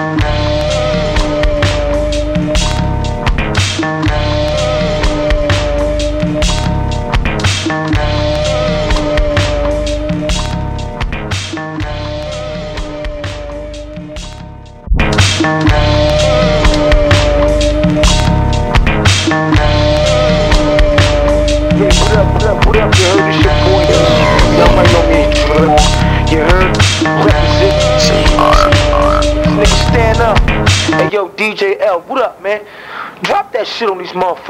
shit on motherfucking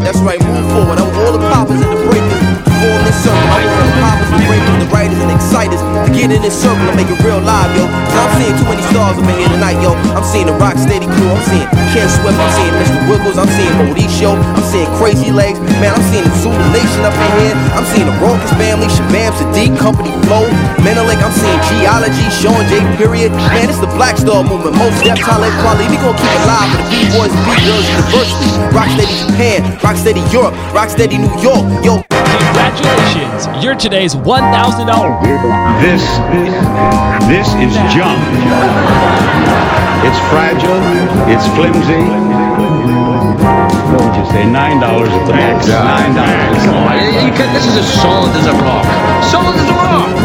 that's right. Get in this circle and make it real live, yo. Cause I'm seeing too many stars up in here tonight, yo. I'm seeing the rock steady crew, I'm seeing Ken Swift, I'm seeing Mr. Wiggles, I'm seeing Mauricio, I'm seeing Crazy Legs, man, I'm seeing the Zulu Nation up in here. I'm seeing the Rockers family, Shabaam, Sahdeeq, Company Flow, Menelik, I'm seeing Geology, Sean J. Period. Man, it's the Black Star movement, most depth, talent, quality. We gonna keep it live for the B-boys and B-girls, rock Rocksteady Japan, Rocksteady Europe, Rocksteady New York, yo. Congratulations! You're today's one thousand dollar. This this is junk. It's fragile. It's flimsy. What would you say? Nine dollars at the max. Nine dollars. This is as solid as a rock. Solid as a rock.